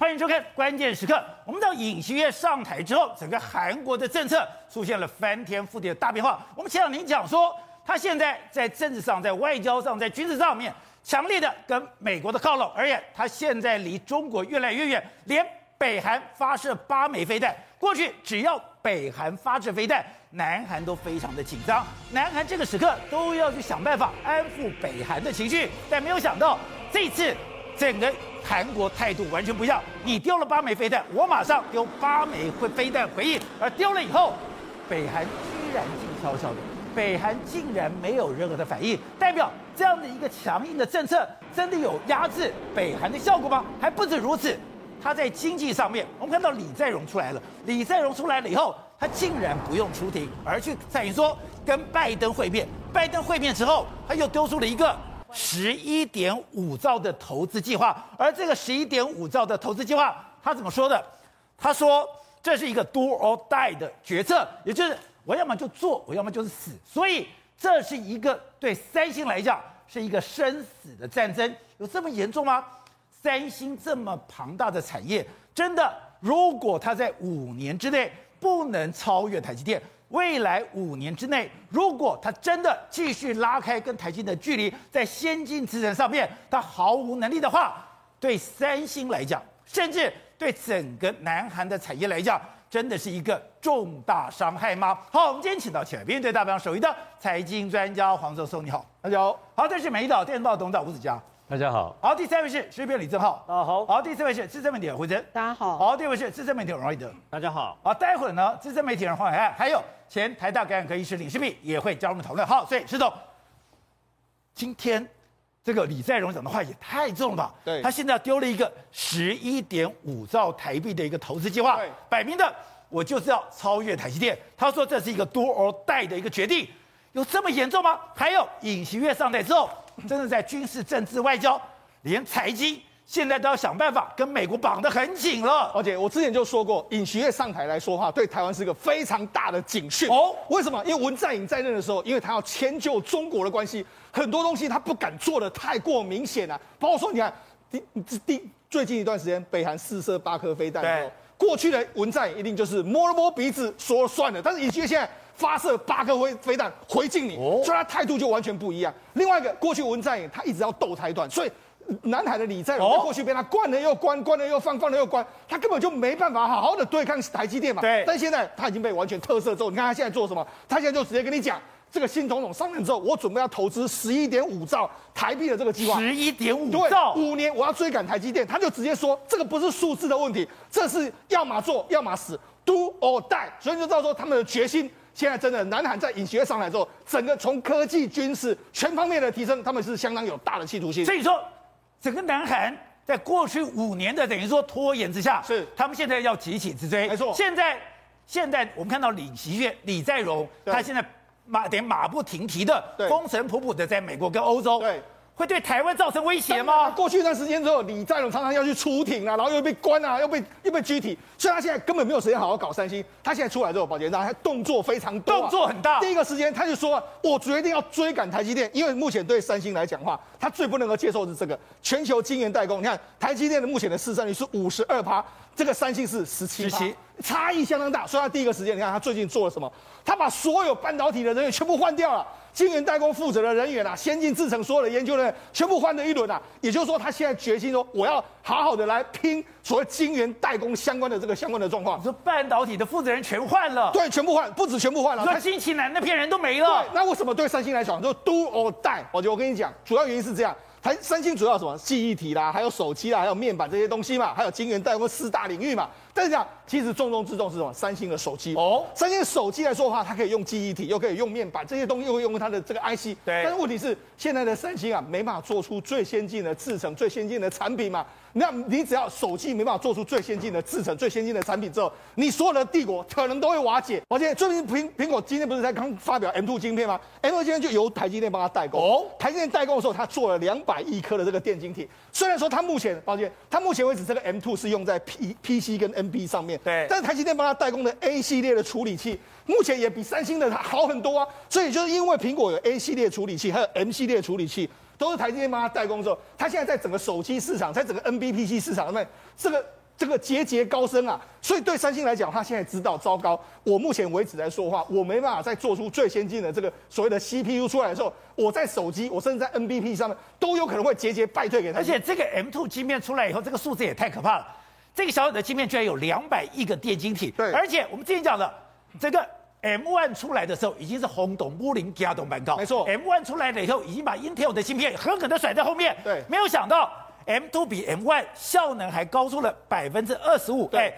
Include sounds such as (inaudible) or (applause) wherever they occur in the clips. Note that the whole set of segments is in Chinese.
欢迎收看《关键时刻》。我们知道尹锡悦上台之后，整个韩国的政策出现了翻天覆地的大变化。我们前两天讲说，他现在在政治上、在外交上、在军事上面，强烈的跟美国的靠拢，而且他现在离中国越来越远，连北韩发射八枚飞弹，过去只要北韩发射飞弹，南韩都非常的紧张，南韩这个时刻都要去想办法安抚北韩的情绪，但没有想到这次整个。韩国态度完全不一样，你丢了八枚飞弹，我马上丢八枚飞飞弹回应。而丢了以后，北韩居然静悄悄的，北韩竟然没有任何的反应，代表这样的一个强硬的政策真的有压制北韩的效果吗？还不止如此，他在经济上面，我们看到李在镕出来了，李在镕出来了以后，他竟然不用出庭，而去在于说跟拜登会面，拜登会面之后，他又丢出了一个。十一点五兆的投资计划，而这个十一点五兆的投资计划，他怎么说的？他说这是一个 do or die 的决策，也就是我要么就做，我要么就是死。所以这是一个对三星来讲是一个生死的战争，有这么严重吗？三星这么庞大的产业，真的，如果它在五年之内不能超越台积电，未来五年之内，如果他真的继续拉开跟台积的距离，在先进制程上面他毫无能力的话，对三星来讲，甚至对整个南韩的产业来讲，真的是一个重大伤害吗？好，我们今天请到前面对大方首席的财经专家黄教授，你好，大家好。好，这是美丽岛电视报董事长吴子嘉。大家好，好，第三位是时事评李正浩，大家好，好，第四位是资深媒体人胡真，大家好，好，第五位是资深媒体人王瑞德，大家好，好，待会儿呢，资深媒体人黄海岸，还有前台大感染科医师林世璧也会加入我们讨论。好，所以石总，今天这个李在镕讲的话也太重了吧？对，他现在丢了一个十一点五兆台币的一个投资计划，对，摆明的我就是要超越台积电。他说这是一个 do or die 的一个决定，有这么严重吗？还有尹锡悦上台之后，真的在军事、政治、外交。连财经现在都要想办法跟美国绑得很紧了。而且我之前就说过，尹锡悦上台来说话，对台湾是一个非常大的警讯。哦，为什么？因为文在寅在任的时候，因为他要迁就中国的关系，很多东西他不敢做的太过明显了。包括说，你看，第第最近一段时间，北韩试射八颗飞弹，对，过去的文在寅一定就是摸了摸鼻子说了算了，但是尹锡悦现在发射八颗飞飞弹回敬你，哦，所以他态度就完全不一样。另外一个，过去文在寅他一直要斗台段，所以。南海的李在镕过去被他关了又关，关了又放，放了又关，他根本就没办法好好的对抗台积电嘛。对。但现在他已经被完全特赦之后，你看他现在做什么？他现在就直接跟你讲，这个新总统上任之后，我准备要投资十一点五兆台币的这个计划。十一点五兆。五年我要追赶台积电，他就直接说这个不是数字的问题，这是要么做要么死，do or die。所以就知道说他们的决心，现在真的南韩在尹锡悦上来之后，整个从科技、军事全方面的提升，他们是相当有大的企图心。所以说。整个南韩在过去五年的等于说拖延之下，是他们现在要急起直追。没错，现在现在我们看到李锡悦、李在镕，他现在马点马不停蹄的，风尘仆仆的在美国跟欧洲。对。会对台湾造成威胁吗？过去一段时间之后，李在镕常常要去出庭啊，然后又被关啊，又被又被拘提，所以他现在根本没有时间好好搞三星。他现在出来之后，宝杰，他动作非常多，动作很大。第一个时间他就说，我决定要追赶台积电，因为目前对三星来讲的话，他最不能够接受的是这个全球晶圆代工。你看台积电的目前的市占率是五十二趴，这个三星是十七，十七，差异相当大。所以他第一个时间，你看他最近做了什么？他把所有半导体的人员全部换掉了。晶圆代工负责的人员啊，先进制程所有的研究人员全部换了一轮啊，也就是说，他现在决心说，我要好好的来拼所谓晶圆代工相关的这个相关的状况。你说半导体的负责人全换了？对，全部换，不止全部换了。那新奇南那片人都没了。对，那为什么对三星来讲就 do or die？我就我跟你讲，主要原因是这样。台三星主要什么记忆体啦，还有手机啦，还有面板这些东西嘛，还有晶圆代工四大领域嘛。但是讲，其实重中之重是什么？三星的手机哦，三星的手机来说的话，它可以用记忆体，又可以用面板，这些东西又会用它的这个 IC。对。但是问题是，现在的三星啊，没办法做出最先进的制程、最先进的产品嘛。那你只要手机没办法做出最先进的制程、最先进的产品之后，你所有的帝国可能都会瓦解。而且最近苹苹果今天不是才刚发表 M2 晶片吗？M2 晶片就由台积电帮他代工。哦。台积电代工的时候，他做了两百亿颗的这个电晶体。虽然说他目前，抱歉，他目前为止这个 M2 是用在 P PC 跟 NB 上面。对。但是台积电帮他代工的 A 系列的处理器，目前也比三星的好很多啊。所以就是因为苹果有 A 系列处理器，还有 M 系列处理器。都是台积电帮他代工之后，他现在在整个手机市场，在整个 NBPC 市场上面，这个这个节节高升啊。所以对三星来讲，他现在知道糟糕，我目前为止来说的话，我没办法再做出最先进的这个所谓的 CPU 出来的时候，我在手机，我甚至在 NBP 上面都有可能会节节败退给他。而且这个 M2 晶片出来以后，这个数字也太可怕了。这个小小的芯片居然有两百亿个电晶体，对，而且我们之前讲的这个 M1 出来的时候，已经是轰动武林加动板高，没错，M1 出来了以后，已经把 Intel 的芯片狠狠的甩在后面，对，没有想到 M2 比 M1 效能还高出了百分之二十五，对，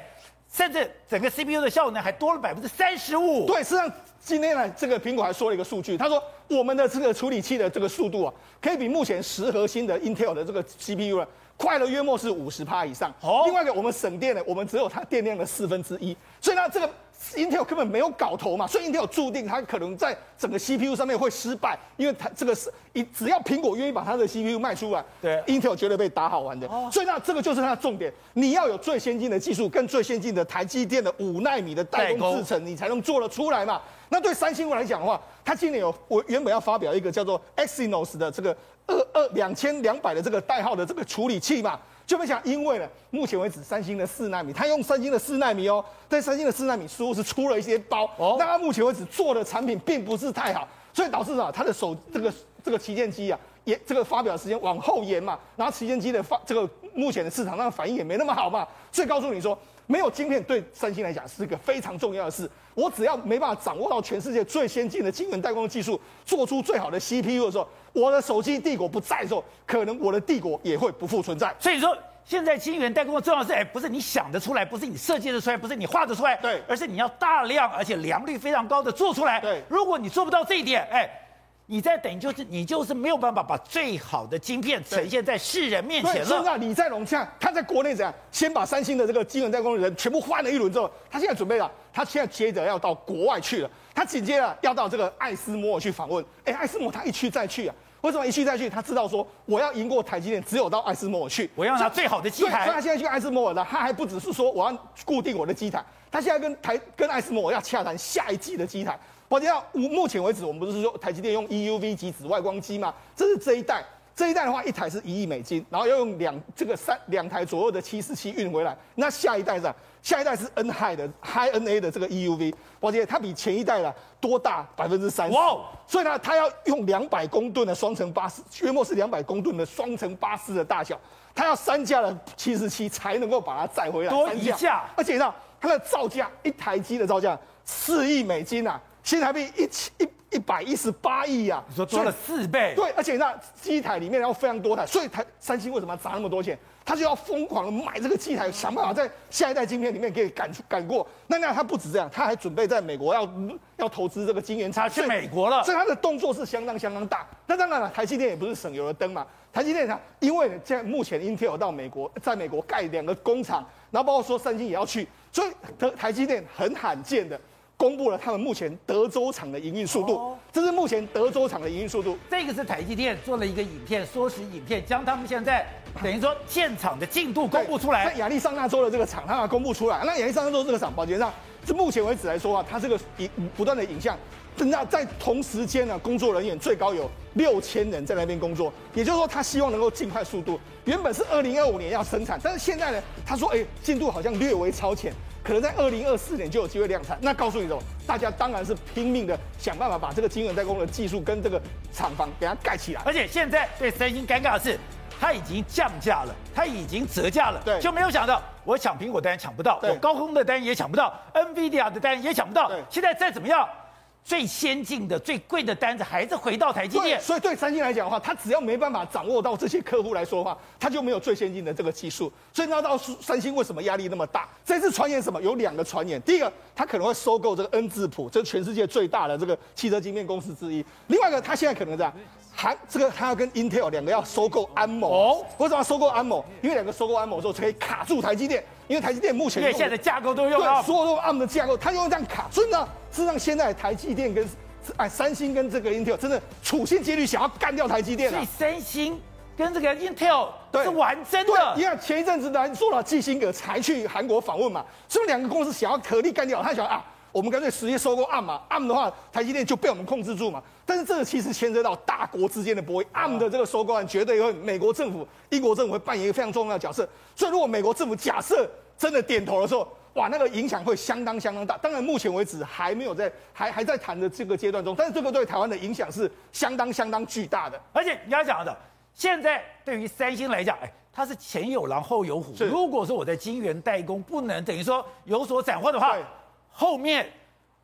甚至整个 CPU 的效能还多了百分之三十五，对，实际上今天呢，这个苹果还说了一个数据，他说我们的这个处理器的这个速度啊，可以比目前十核心的 Intel 的这个 CPU 呢。快了约莫是五十趴以上。哦，另外一个我们省电的，我们只有它电量的四分之一，所以呢，这个 Intel 根本没有搞头嘛，所以 Intel 注定它可能在整个 CPU 上面会失败，因为它这个是一只要苹果愿意把它的 CPU 卖出来，对，Intel 绝对被打好玩的。哦，所以呢，这个就是它的重点，你要有最先进的技术跟最先进的台积电的五纳米的代工制程，你才能做得出来嘛。那对三星来讲的话，它今年有我原本要发表一个叫做 Exynos 的这个。二二两千两百的这个代号的这个处理器嘛，就没想因为呢，目前为止三星的四纳米，它用三星的四纳米哦，但三星的四纳米似乎是出了一些包，哦，那它目前为止做的产品并不是太好，所以导致啊，它的手这个这个旗舰机啊，也这个发表时间往后延嘛，然后旗舰机的发这个目前的市场上的反应也没那么好嘛，所以告诉你说，没有晶片对三星来讲是一个非常重要的事。我只要没办法掌握到全世界最先进的晶圆代工技术，做出最好的 CPU 的时候，我的手机帝国不在的时候，可能我的帝国也会不复存在。所以说，现在晶圆代工的重要是，哎，不是你想得出来，不是你设计得出来，不是你画得出来，对，而是你要大量而且良率非常高的做出来。对，如果你做不到这一点，哎。你在等于就是你就是没有办法把最好的晶片呈现在世人面前了。现在你在龙像他在国内怎样？先把三星的这个晶圆代工的人全部换了一轮之后，他现在准备了，他现在接着要到国外去了。他紧接着要到这个艾斯摩尔去访问。哎，艾斯摩尔他一去再去啊？为什么一去再去？他知道说我要赢过台积电，只有到艾斯摩尔去，我要拿最好的机台。所以他现在去艾斯摩尔呢，他还不只是说我要固定我的机台，他现在跟台跟艾斯摩尔要洽谈下一季的机台。我讲到目前为止，我们不是说台积电用 EUV 级紫外光机吗？这是这一代，这一代的话，一台是一亿美金，然后要用两这个三两台左右的七四七运回来。那下一代是，下一代是 N High 的 High NA 的这个 EUV，我觉得它比前一代呢多大百分之三十。哇！所以呢，它要用两百公吨的双层巴士，约莫是两百公吨的双层巴士的大小，它要三架的七四七才能够把它载回来。多一架，而且呢，它的造价一台机的造价四亿美金啊！新台币一千一一百一十八亿呀，你说多了四倍？对，而且那机台里面要非常多台，所以台三星为什么要砸那么多钱？他就要疯狂的买这个机台，想办法在下一代晶片里面给赶赶过。那那他不止这样，他还准备在美国要要投资这个晶圆厂，去美国了。所以他的动作是相当相当大。那当然了，台积电也不是省油的灯嘛。台积电它因为现在目前 Intel 到美国，在美国盖两个工厂，然后包括说三星也要去，所以台台积电很罕见的。公布了他们目前德州厂的营运速度，哦，这是目前德州厂的营运速度。这个是台积电做了一个影片，缩时影片，将他们现在等于说建厂的进度公布出来。那亚利桑那州的这个厂，它要公布出来。那亚利桑那州这个厂，保洁上，这目前为止来说啊，它这个影不断的影像，那在同时间呢，工作人员最高有六千人在那边工作，也就是说，他希望能够尽快速度。原本是二零二五年要生产，但是现在呢，他说，哎，进度好像略微超前。可能在二零二四年就有机会量产。那告诉你什么？大家当然是拼命的想办法把这个晶圆代工的技术跟这个厂房给它盖起来。而且现在对三星尴尬的是，它已经降价了，它已经折价了，对，就没有想到我抢苹果单抢不到，我高通的单也抢不到，NVIDIA 的单也抢不到。对，现在再怎么样？最先进的、最贵的单子还是回到台积电，所以对三星来讲的话，他只要没办法掌握到这些客户来说的话，他就没有最先进的这个技术。所以你知道三星为什么压力那么大？这次传言什么？有两个传言，第一个，他可能会收购这个恩智浦，这是全世界最大的这个汽车晶片公司之一。另外一个，他现在可能这样，还这个他要跟 Intel 两个要收购安某。哦，为什么要收购安某？因为两个收购安谋之后，可以卡住台积电。因为台积电目前因为现在的架构都用对，所有都 ARM 的架构，他用这样卡，所以呢，事实上现在台积电跟哎三星跟这个 Intel 真的处心积虑想要干掉台积电。所以三星跟这个 Intel 是玩真的。你看前一阵子呢，说了基辛格才去韩国访问嘛，是不是两个公司想要合力干掉，他想啊。我们干脆直接收购 ARM 嘛，ARM 的话，台积电就被我们控制住嘛。但是这个其实牵涉到大国之间的博弈，ARM 的这个收购案绝对会美国政府、英国政府会扮演一个非常重要的角色。所以如果美国政府假设真的点头的时候，哇，那个影响会相当相当大。当然，目前为止还没有在还还在谈的这个阶段中，但是这个对台湾的影响是相当相当巨大的。而且你要讲的，现在对于三星来讲，哎，它是前有狼后有虎。如果说我在晶圆代工不能等于说有所斩获的话，后面。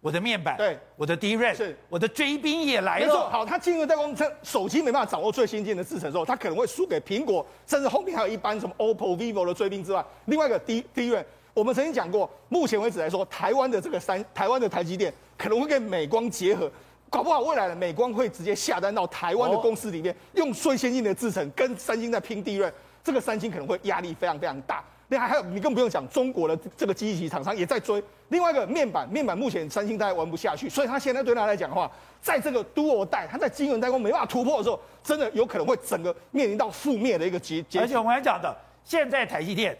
我的面板，对，我的 DRAM，是，我的追兵也来了。没错，好，它进入代工，它手机没办法掌握最先进的制程之后，他可能会输给苹果，甚至后面还有一般什么 OPPO、VIVO 的追兵之外，另外一个 D DRAM，我们曾经讲过，目前为止来说，台湾的这个三，台湾的台积电可能会跟美光结合，搞不好未来的美光会直接下单到台湾的公司里面，用最先进的制程跟三星在拼 DRAM，这个三星可能会压力非常非常大。另外还有，你更不用讲，中国的这个机器厂商也在追。另外一个面板，面板目前三星大概玩不下去，所以他现在对他来讲的话，在这个 Dual 代，他在晶圆代工没办法突破的时候，真的有可能会整个面临到覆灭的一个结结。而且我们还讲的，现在台积电，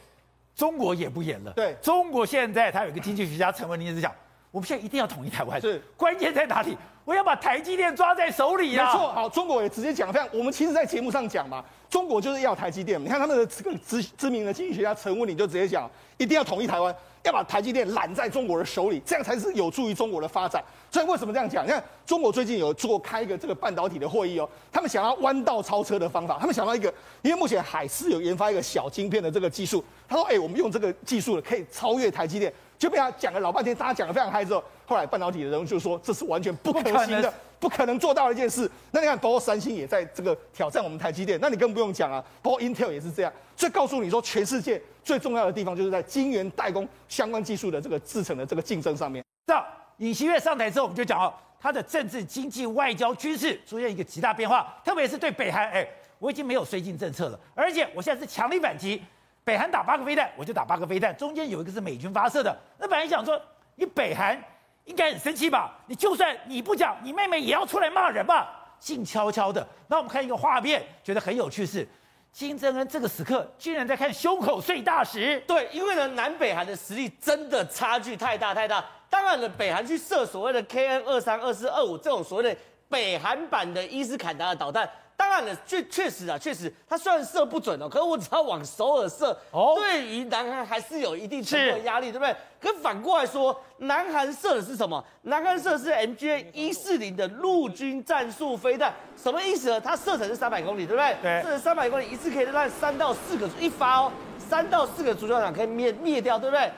中国也不演了。对，中国现在他有一个经济学家陈文林一直讲，我们现在一定要统一台湾。是，关键在哪里？我要把台积电抓在手里啊！没错，好，中国也直接讲，非常，我们其实，在节目上讲嘛，中国就是要台积电。你看他们的这个知知名的经济学家陈文你就直接讲，一定要统一台湾，要把台积电揽在中国的手里，这样才是有助于中国的发展。所以为什么这样讲？你看中国最近有做开一个这个半导体的会议哦，他们想要弯道超车的方法，他们想到一个，因为目前海思有研发一个小晶片的这个技术，他说，哎，我们用这个技术可以超越台积电。就被他讲了老半天，大家讲得非常嗨之后，后来半导体的人就说这是完全不可行的，不可能做到的一件事。那你看，包括三星也在这个挑战我们台积电，那你更不用讲啊，包括 Intel 也是这样。所以告诉你说，全世界最重要的地方就是在晶圆代工相关技术的这个制程的这个竞争上面。这样，尹锡悦上台之后，我们就讲哦，他的政治、经济、外交、军事出现一个极大变化，特别是对北韩，哎，我已经没有绥靖政策了，而且我现在是强力反击。北韩打八个飞弹，我就打八个飞弹，中间有一个是美军发射的。那本来想说，你北韩应该很生气吧？你就算你不讲，你妹妹也要出来骂人吧？静悄悄的。那我们看一个画面，觉得很有趣是，金正恩这个时刻居然在看胸口碎大石。对，因为呢，南北韩的实力真的差距太大太大。当然了，北韩去射所谓的 KN 二三、二四、二五这种所谓的北韩版的伊斯坎达的导弹。当然了，确确实啊，确实，他虽然射不准哦，可是我只要往首尔射，哦，对于南韩还是有一定程度的压力，对不对？可反过来说，南韩射的是什么？南韩射的是 MGA 一四零的陆军战术飞弹，什么意思呢？它射程是三百公里，对不对？对，射程三百公里，一次可以让三到四个一发哦，三到四个足球场可以灭灭掉，对不对？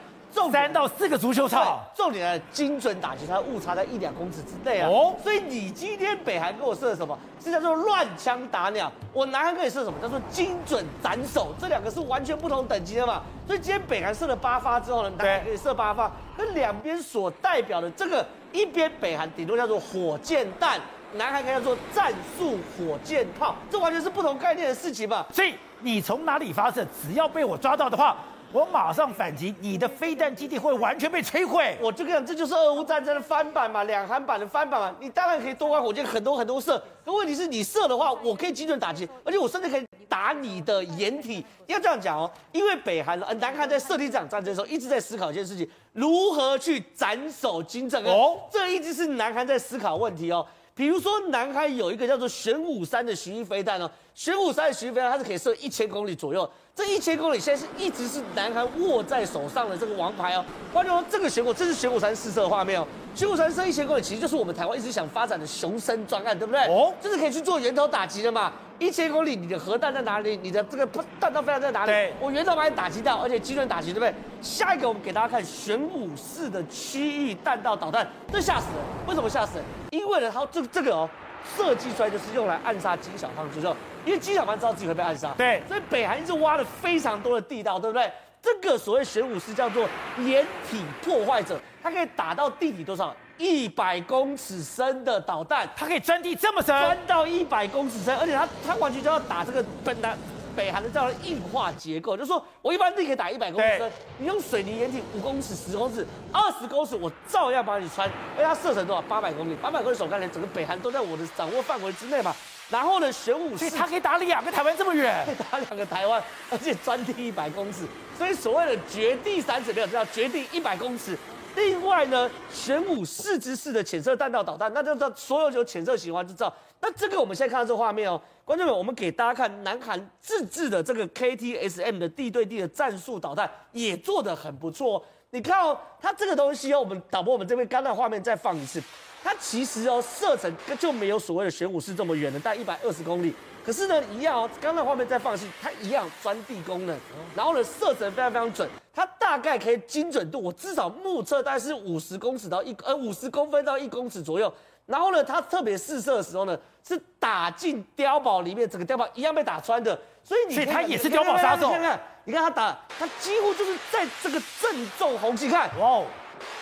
三到四个足球场，重点的，精准打击，它误差在一两公尺之内啊。哦，所以你今天北韩给我射什么？是叫做乱枪打鸟。我南韩可以射什么？叫做精准斩首。这两个是完全不同等级的嘛。所以今天北韩射了八发之后呢，南韩可以射八发。那两边所代表的这个，一边北韩顶多叫做火箭弹，南韩可以叫做战术火箭炮，这完全是不同概念的事情嘛。所以你从哪里发射，只要被我抓到的话。我马上反击，你的飞弹基地会完全被摧毁。我就跟你讲，这就是俄乌战争的翻版嘛，两韩版的翻版嘛。你当然可以多管火箭，很多很多射。可问题是你射的话，我可以精准打击，而且我甚至可以打你的掩体。要这样讲哦，因为北韩、呃南韩在设定这场战争的时候，一直在思考一件事情：如何去斩首金正恩。哦，这一直是南韩在思考问题哦。比如说，南韩有一个叫做玄武山的巡弋飞弹哦，玄武山的巡弋飞弹它是可以射一千公里左右。这一千公里现在是一直是南韩握在手上的这个王牌哦。换句话说，这个玄武，这是玄武山试射画面哦。玄武山射一千公里，其实就是我们台湾一直想发展的雄升专案，对不对？哦，这是可以去做源头打击的嘛。一千公里，你的核弹在哪里？你的这个弹道飞弹在哪里？对，我源头把你打击到，而且精准打击，对不对？下一个我们给大家看玄武四的区域弹道导弹，这吓死人！为什么吓死人？因为呢，它这这个哦。设计出来就是用来暗杀金小胖，就是因为金小胖知道自己会被暗杀，对，所以北韩一直挖了非常多的地道，对不对？这个所谓玄武师叫做掩体破坏者，它可以打到地底多少？一百公尺深的导弹，它可以钻地这么深，钻到一百公尺深，而且它它完全就要打这个笨蛋。北韩的这样的硬化结构，就是说我一般地可以打一百公尺，你用水泥掩体五公尺、十公尺、二十公尺，我照样把你穿。而且它射程多少？八百公里，八百公里手干连整个北韩都在我的掌握范围之内嘛。然后呢，玄武，所以它可以打两个台湾这么远，(laughs) 可以打两个台湾，而且钻地一百公尺。所以所谓的绝地三尺，没有知道绝地一百公尺。另外呢，玄武四之四的潜射弹道导弹，那就知道所有有潜射喜欢就知道。那这个我们现在看到这个画面哦。观众朋友，我们给大家看南韩自制的这个 KTSM 的地对地的战术导弹也做得很不错。哦你看哦，它这个东西哦，我们导播我们这边刚才画面再放一次，它其实哦射程就没有所谓的玄武式这么远的，大概一百二十公里。可是呢，一样哦，刚才画面再放一次，它一样钻地功能，然后呢射程非常非常准，它大概可以精准度，我至少目测大概是五十公尺到一呃五十公分到一公尺左右。然后呢，他特别试射的时候呢，是打进碉堡里面，整个碉堡一样被打穿的。所以你所以他也是碉堡杀手。你看看，你看他打，他几乎就是在这个正中红心。看，哇哦，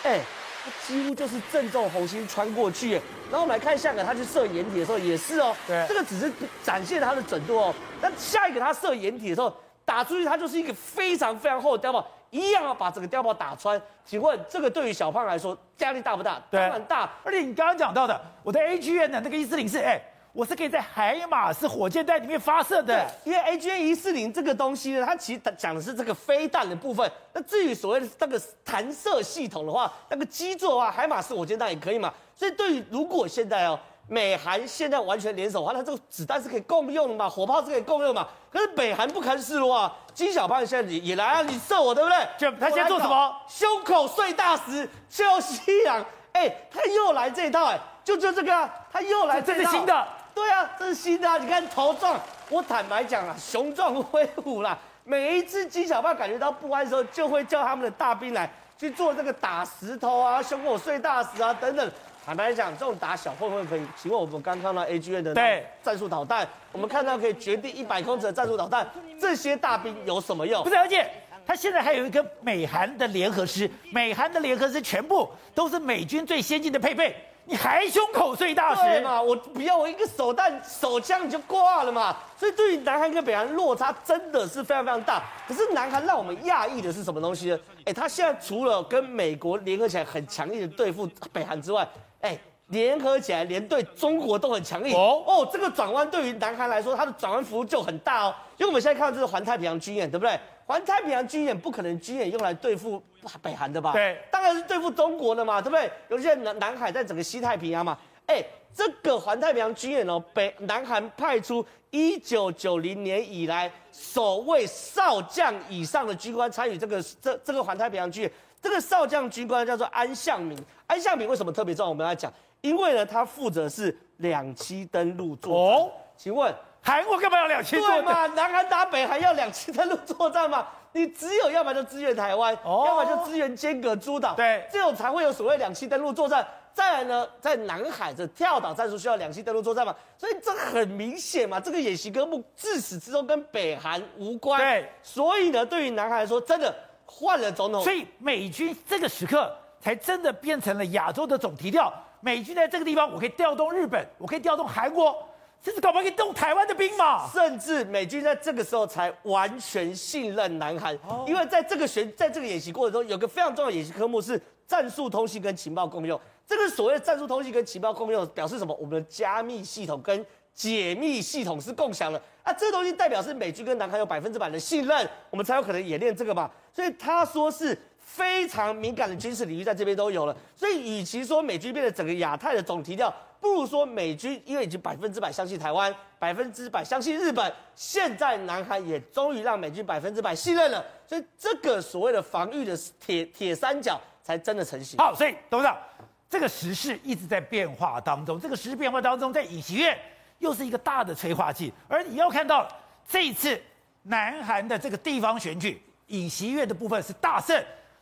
哎，他几乎就是正中红心穿过去。然后我们来看下一个，他去射掩体的时候也是哦。对，这个只是展现他的准度哦。那下一个他射掩体的时候，打出去他就是一个非常非常厚的碉堡，一样要把整个碉堡打穿。请问这个对于小胖来说压力大不大？对，当然大。而且你刚刚讲到的，我的 AGN 的那个一四零四，哎。我是可以在海马斯火箭弹里面发射的，因为 AGN 一四零这个东西呢，它其实讲的是这个飞弹的部分。那至于所谓的那个弹射系统的话，那个基座的话，海马斯火箭弹也可以嘛。所以对于如果现在哦，美韩现在完全联手的话，那这个子弹是可以共用的嘛，火炮是可以共用嘛。可是北韩不堪示弱啊，金小胖现在也来啊，你射我对不对？就他现在做什么？胸口碎大石，就西洋，哎，他又来这一套，哎，就就这个、啊，他又来这一套，这是新的。对啊，这是新的啊！你看头撞，我坦白讲啊，雄壮威武啦。每一次金小胖感觉到不安的时候，就会叫他们的大兵来去做这个打石头啊、胸口碎大石啊等等。坦白讲，这种打小混混可以。请问我们刚看到 AGN 的对战术导弹，我们看到可以绝地一百公尺的战术导弹，这些大兵有什么用？不是，而且他现在还有一个美韩的联合师，美韩的联合师全部都是美军最先进的配备。你还胸口碎大石嘛？我不要，我一个手弹手枪你就挂了嘛。所以对于南韩跟北韩落差真的是非常非常大。可是南韩让我们讶异的是什么东西呢？哎，他现在除了跟美国联合起来很强力的对付北韩之外，哎，联合起来连对中国都很强硬。哦哦，这个转弯对于南韩来说，它的转弯幅度就很大哦。因为我们现在看到这是环太平洋军演，对不对？环太平洋军演不可能军演用来对付北韩的吧？对，当然是对付中国的嘛，对不对？尤其在南南海，在整个西太平洋嘛。哎，这个环太平洋军演哦，北南韩派出一九九零年以来首位少将以上的军官参与这个这这个环太平洋军演。这个少将军官叫做安相敏。安相敏为什么特别重要？我们来讲，因为呢，他负责是两栖登陆作战。哦，请问？韩国干嘛要两栖？对嘛？南韩打北韩要两栖登陆作战嘛？你只有要么就支援台湾，哦、要么就支援尖阁诸岛，对，这种才会有所谓两栖登陆作战。再来呢，在南海的跳岛战术需要两栖登陆作战嘛？所以这很明显嘛，这个演习科目自始至终跟北韩无关。对，所以呢，对于南韩来说，真的换了总统，所以美军这个时刻才真的变成了亚洲的总提调。美军在这个地方，我可以调动日本，我可以调动韩国。甚至搞不好可以动台湾的兵马？甚至美军在这个时候才完全信任南韩，因为在这个学在这个演习过程中，有个非常重要的演习科目是战术通信跟情报共用。这个所谓的战术通信跟情报共用，表示什么？我们的加密系统跟解密系统是共享的啊！这个东西代表是美军跟南韩有百分之百的信任，我们才有可能演练这个嘛。所以他说是非常敏感的军事领域，在这边都有了。所以与其说美军变成整个亚太的总提调。不如说美军因为已经百分之百相信台湾，百分之百相信日本，现在南韩也终于让美军百分之百信任了，所以这个所谓的防御的铁铁三角才真的成型。好，所以董事长，这个时势一直在变化当中，这个时势变化当中，在尹锡悦又是一个大的催化剂，而你要看到这一次南韩的这个地方选举，尹锡悦的部分是大胜，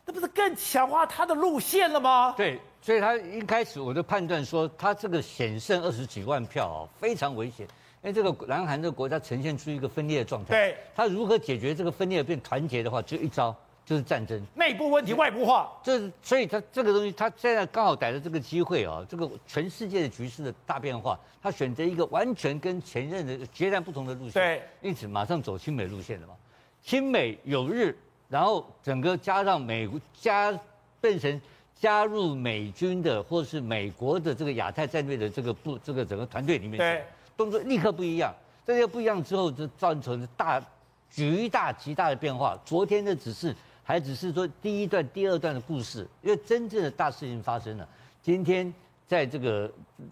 那不是更强化他的路线了吗？对。所以他一开始我就判断说，他这个险胜二十几万票啊，非常危险。因为这个南韩这个国家呈现出一个分裂的状态。对。他如何解决这个分裂变团结的话，只有一招，就是战争。内部问题外部化。这所以他这个东西，他现在刚好逮着这个机会啊，这个全世界的局势的大变化，他选择一个完全跟前任的截然不同的路线。对。因此马上走亲美路线了嘛。亲美有日，然后整个加上美国加变成。加入美军的或是美国的这个亚太战略的这个部这个整个团队里面，对，动作立刻不一样。这些不一样之后，就造成大巨大极大的变化。昨天的只是还只是说第一段、第二段的故事，因为真正的大事情发生了。今天在这个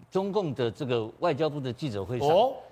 中共的这个外交部的记者会上，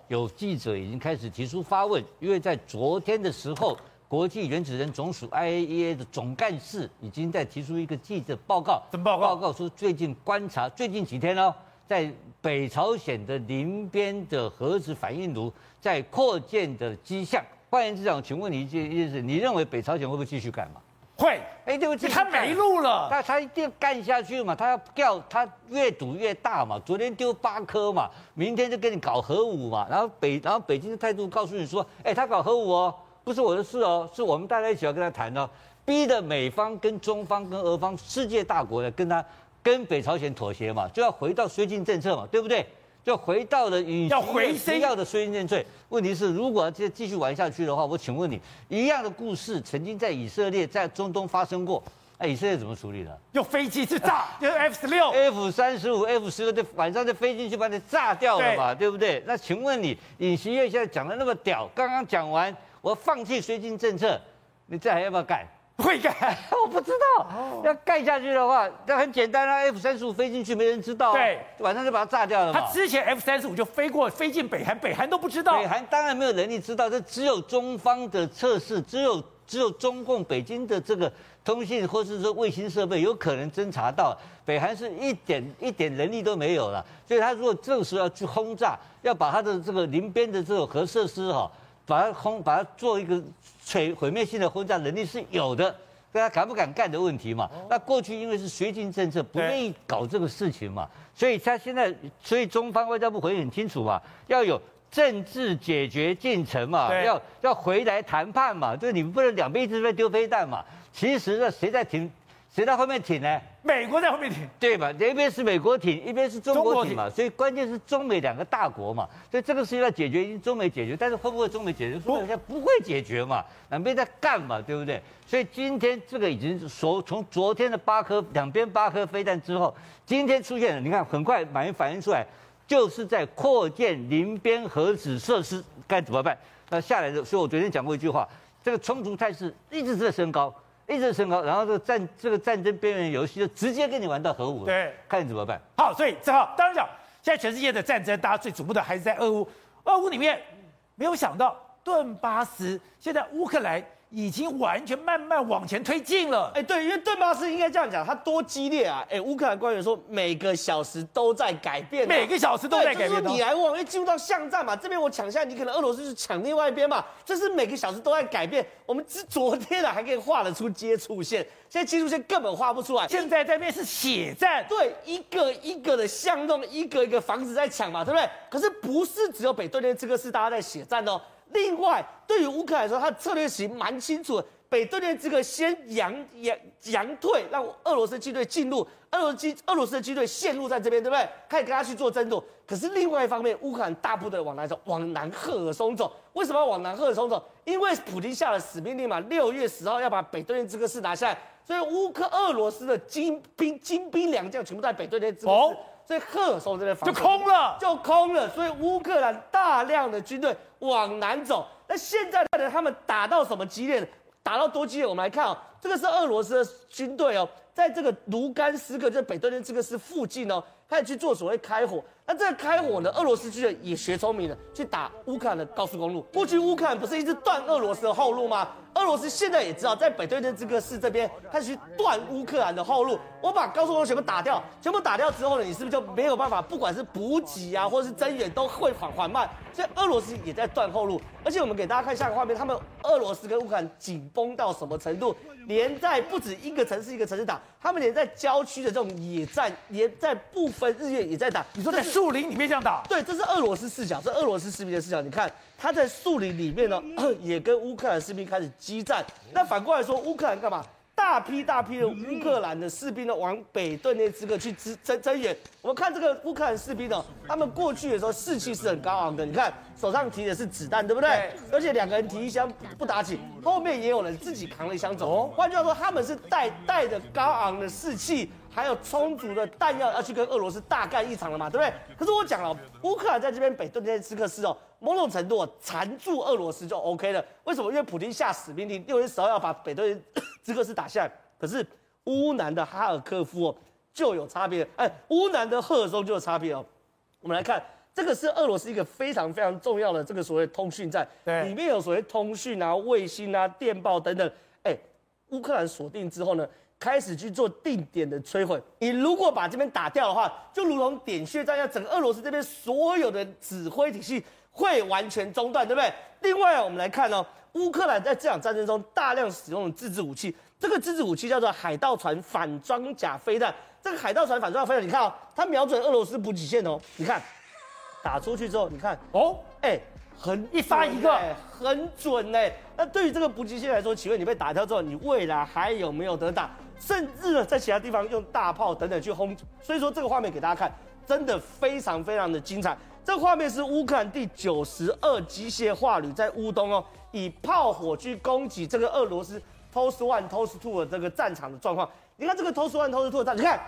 有记者已经开始提出发问，因为在昨天的时候，国际原子能总署 IAEA 的总干事已经在提出一个记者报告，报告？报告说最近观察，最近几天呢、哦，在北朝鲜的邻边的核子反应炉在扩建的迹象。换言之讲，请问你一件一件事，你认为北朝鲜会不会继续干嘛？会，哎，对不起，他没路了，他他一定干下去嘛，他要掉，他越赌越大嘛。昨天丢八颗嘛，明天就跟你搞核武嘛。然后北，然后北京的态度告诉你说，哎，他搞核武哦，不是我的事哦，是我们大家一起要跟他谈哦，逼得美方跟中方跟俄方世界大国来跟他跟北朝鲜妥协嘛，就要回到绥靖政策嘛，对不对？就回到了以要回谁要的绥靖政策。问题是，如果这继继续玩下去的话，我请问你，一样的故事曾经在以色列在中东发生过，哎，以色列怎么处理的？用飞机去炸，(laughs) 用 F 十六、F 三十五、F 十六，就晚上就飞机去把你炸掉了嘛，对，对不对？那请问你，尹锡悦现在讲的那么屌，刚刚讲完，我放弃绥靖政策，你这还要不要干？会盖，(laughs) 我不知道。要盖下去的话，那很简单啊，F 三十五飞进去，没人知道。对，晚上就把它炸掉了。他之前 F 三十五就飞过，飞进北韩，北韩都不知道。北韩当然没有能力知道，这只有中方的测试，只有只有中共北京的这个通信或是说卫星设备有可能侦查到。北韩是一点一点能力都没有了，所以他如果这个时候要去轰炸，要把他的这个邻边的这种核设施哈，把它轰，把它做一个。摧毁灭性的轰炸能力是有的，大家敢不敢干的问题嘛。那过去因为是绥靖政策，不愿意搞这个事情嘛，所以他现在，所以中方外交部回应很清楚嘛，要有政治解决进程嘛，要要回来谈判嘛，就是你们不能两边一直在丢飞弹嘛。其实呢，谁在挺？谁在后面挺呢？美国在后面挺，对吧？一边是美国挺，一边是中国挺嘛，所以关键是中美两个大国嘛，所以这个事情要解决，已经中美解决，但是会不会中美解决？说人家不会解决嘛，两边在干嘛，对不对？所以今天这个已经说从昨天的八颗两边八颗飞弹之后，今天出现了，你看很快马云反应出来，就是在扩建临边核子设施，该怎么办？那下来的，所以我昨天讲过一句话，这个冲突态势一直在升高。一直升高，然后这个战这个战争边缘游戏就直接跟你玩到核武了。对，看你怎么办。好，所以正好当然讲，现在全世界的战争，大家最瞩目的还是在俄乌。俄乌里面，没有想到顿巴斯，现在乌克兰。已经完全慢慢往前推进了。哎，对，因为顿巴斯应该这样讲，它多激烈啊！哎，乌克兰官员说每个小时都在改变，每个小时都在改变。就是你来我往，因为进入到巷战嘛，这边我抢下，你可能俄罗斯是抢另外一边嘛，这是每个小时都在改变。我们之昨天啊还可以画得出接触线，现在接触线根本画不出来。现在在那边是血战，对，一个一个的巷弄，一个一个房子在抢嘛，对不对？可是不是只有北顿涅茨克是大家在血战哦。另外，对于乌克兰来说，他的策略其实蛮清楚的。北顿涅茨克先佯佯佯退，让俄罗斯军队进入，俄罗斯俄罗斯的军队陷入在这边，对不对？开始跟他去做争夺。可是另外一方面，乌克兰大部队往南走，往南赫尔松走。为什么要往南赫尔松走？因为普京下了死命令嘛，六月十号要把北顿涅茨克市拿下来。所以乌克俄罗斯的精兵精兵良将全部在北顿涅茨克，所以赫尔松这边防就空了，就空了。所以乌克兰大量的军队往南走。那现在的他们打到什么激烈？打到多激烈？我们来看哦，这个是俄罗斯的军队哦，在这个卢甘斯克，就是北顿涅茨克市附近哦，开始去做所谓开火。那这个开火呢，俄罗斯军队也学聪明了，去打乌克兰的高速公路。过去乌克兰不是一直断俄罗斯的后路吗？俄罗斯现在也知道，在北顿涅茨克市这边开始去断乌克兰的后路。我把高速公路全部打掉，全部打掉之后呢，你是不是就没有办法，不管是补给啊，或者是增援，都会缓缓慢。所以俄罗斯也在断后路，而且我们给大家看下个画面，他们俄罗斯跟乌克兰紧绷到什么程度？连在不止一个城市一个城市打，他们连在郊区的这种野战，连在不分日夜也在打。你说在树林里面这样打？对，这是俄罗斯视角，是俄罗斯士兵的视角。你看他在树林里面呢，(clears throat) 也跟乌克兰士兵开始激战。那反过来说，乌克兰干嘛？大批大批的乌克兰的士兵呢，往北顿涅茨克去支增增援。我们看这个乌克兰士兵呢，他们过去的时候士气是很高昂的。你看手上提的是子弹，对不对？而且两个人提一箱不打紧，后面也有人自己扛了一箱走。换句话说，他们是带带着高昂的士气，还有充足的弹药要去跟俄罗斯大干一场了嘛，对不对？可是我讲了，乌克兰在这边北顿涅茨克市哦。某种程度缠住俄罗斯就 OK 了。为什么？因为普京下死命令，六月十号要把北顿涅茨克市打下来。可是乌南的哈尔科夫哦就有差别，哎，乌南的赫尔松就有差别哦。我们来看这个是俄罗斯一个非常非常重要的这个所谓通讯站，对里面有所谓通讯啊、卫星啊、电报等等。哎，乌克兰锁定之后呢，开始去做定点的摧毁。你如果把这边打掉的话，就如同点穴战一样，整个俄罗斯这边所有的指挥体系会完全中断，对不对？另外，我们来看哦，乌克兰在这场战争中大量使用的自制武器，这个自制武器叫做海盗船反装甲飞弹。这个海盗船反装甲飞弹，你看哦，它瞄准俄罗斯补给线哦，你看。打出去之后，你看哦，哎、欸，很一发一个，很准哎。那对于这个补给线来说，请问你被打掉之后，你未来还有没有得打？甚至呢，在其他地方用大炮等等去轰。所以说，这个画面给大家看，真的非常非常的精彩。这画面是乌克兰第九十二机械化旅在乌东哦，以炮火去攻击这个俄罗斯 TOS One、TOS Two 的这个战场的状况。你看这个 TOS One、TOS Two 的战，你看。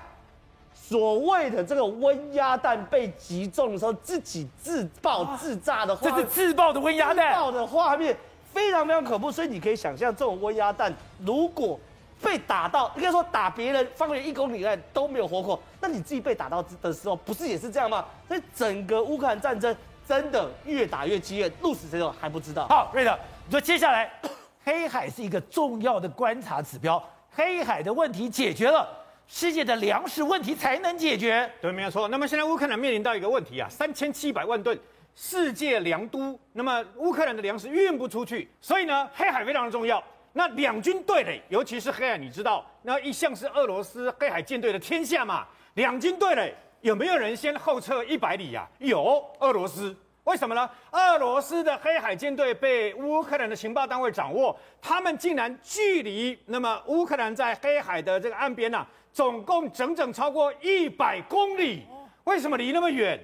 所谓的这个温压弹被击中的时候，自己自爆自炸的画面，这是自爆的温压弹，自爆的画面非常非常可怖。所以你可以想象，这种温压弹如果被打到，应该说打别人方圆一公里内都没有活口，那你自己被打到的时候，不是也是这样吗？所以整个乌克兰战争真的越打越激烈，鹿死谁手还不知道。好，瑞德，你说接下来 (coughs) 黑海是一个重要的观察指标，黑海的问题解决了。世界的粮食问题才能解决，对，没有错。那么现在乌克兰面临到一个问题啊，三千七百万吨世界粮都，那么乌克兰的粮食运不出去，所以呢，黑海非常的重要。那两军对垒，尤其是黑海，你知道，那一向是俄罗斯黑海舰队的天下嘛。两军对垒，有没有人先后撤一百里呀？有，俄罗斯。为什么呢？俄罗斯的黑海舰队被乌克兰的情报单位掌握，他们竟然距离那么乌克兰在黑海的这个岸边呢、总共整整超过一百公里。为什么离那么远？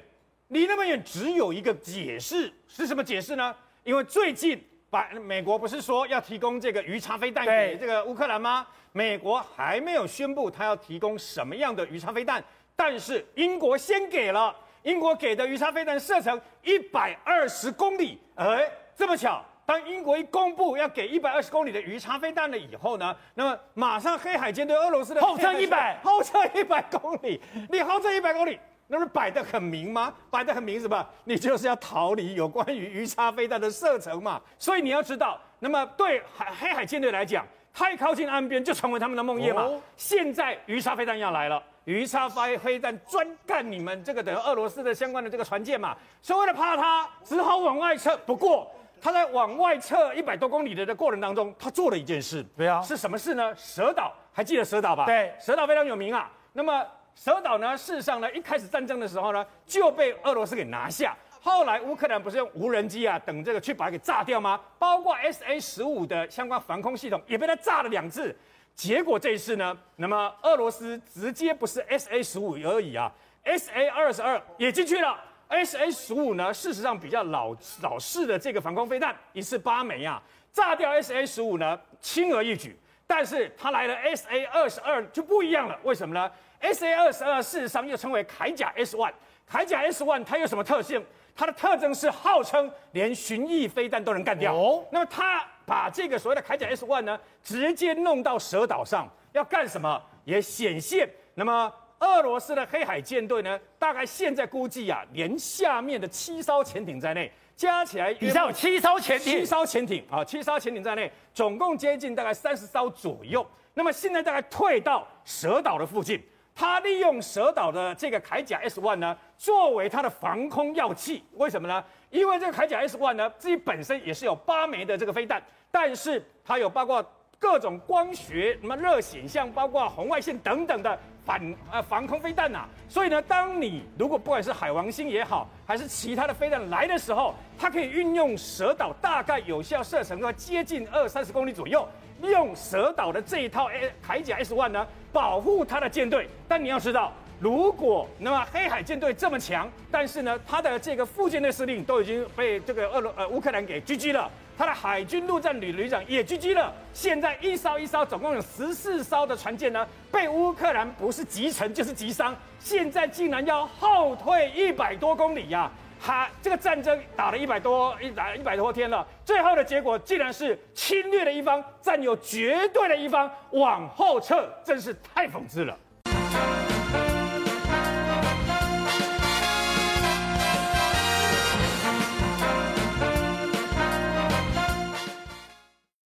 离那么远只有一个解释，是什么解释呢？因为最近把美国不是说要提供这个鱼叉飞弹给这个乌克兰吗？美国还没有宣布他要提供什么样的鱼叉飞弹，但是英国先给了。英国给的鱼叉飞弹射程一百二十公里，哎，这么巧，当英国一公布要给一百二十公里的鱼叉飞弹了以后呢，那么马上黑海舰队俄罗斯的后撤一百，后撤一百公里，你后撤一百公里，那不是摆得很明吗？摆得很明什么？你就是要逃离有关于鱼叉飞弹的射程嘛。所以你要知道，那么对海黑海舰队来讲，太靠近岸边就成为他们的梦魇嘛。哦、现在鱼叉飞弹要来了。鱼叉飞飞弹专干你们这个等于俄罗斯的相关的这个船舰嘛，所以为了怕它，只好往外撤。不过他在往外撤一百多公里的的过程当中，他做了一件事，对啊，是什么事呢？蛇岛还记得蛇岛吧？对，蛇岛非常有名啊。那么蛇岛呢，事实上呢，一开始战争的时候呢，就被俄罗斯给拿下。后来乌克兰不是用无人机啊等这个去把它给炸掉吗？包括 S A 十五的相关防空系统也被它炸了两次。结果这一次呢，那么俄罗斯直接不是 S A 十五而已啊，S A 二十二也进去了。S A 十五呢，事实上比较老老式的这个防空飞弹，一次八枚啊，炸掉 S A 十五呢，轻而易举。但是它来了 S A 二十二就不一样了，为什么呢？S A 二十二事实上又称为铠甲 S one，铠甲 S one 它有什么特性？它的特征是号称连巡弋飞弹都能干掉。哦，那么它。把这个所谓的铠甲 S one 呢，直接弄到蛇岛上，要干什么？也显现。那么俄罗斯的黑海舰队呢，大概现在估计啊，连下面的七艘潜艇在内，加起来，底下有七艘潜艇，七艘潜艇啊，七艘潜艇在内，总共接近大概三十艘左右。那么现在大概退到蛇岛的附近。他利用蛇岛的这个铠甲 S one 呢，作为他的防空药器。为什么呢？因为这个铠甲 S one 呢，自己本身也是有八枚的这个飞弹，但是它有包括各种光学、什么热显像、包括红外线等等的反呃防空飞弹呐。所以呢，当你如果不管是海王星也好，还是其他的飞弹来的时候，它可以运用蛇岛大概有效射程要接近二三十公里左右。利用蛇岛的这一套铠甲 S one 呢，保护他的舰队。但你要知道，如果那么黑海舰队这么强，但是呢，他的这个副舰队司令都已经被这个俄罗呃乌克兰给狙击了，他的海军陆战旅旅长也狙击了。现在一艘一艘，总共有十四艘的船舰呢，被乌克兰不是击沉就是击伤，现在竟然要后退一百多公里呀、啊！他这个战争打了一百多一打一百多天了，最后的结果竟然是侵略的一方占有绝对的一方往后撤，真是太讽刺了。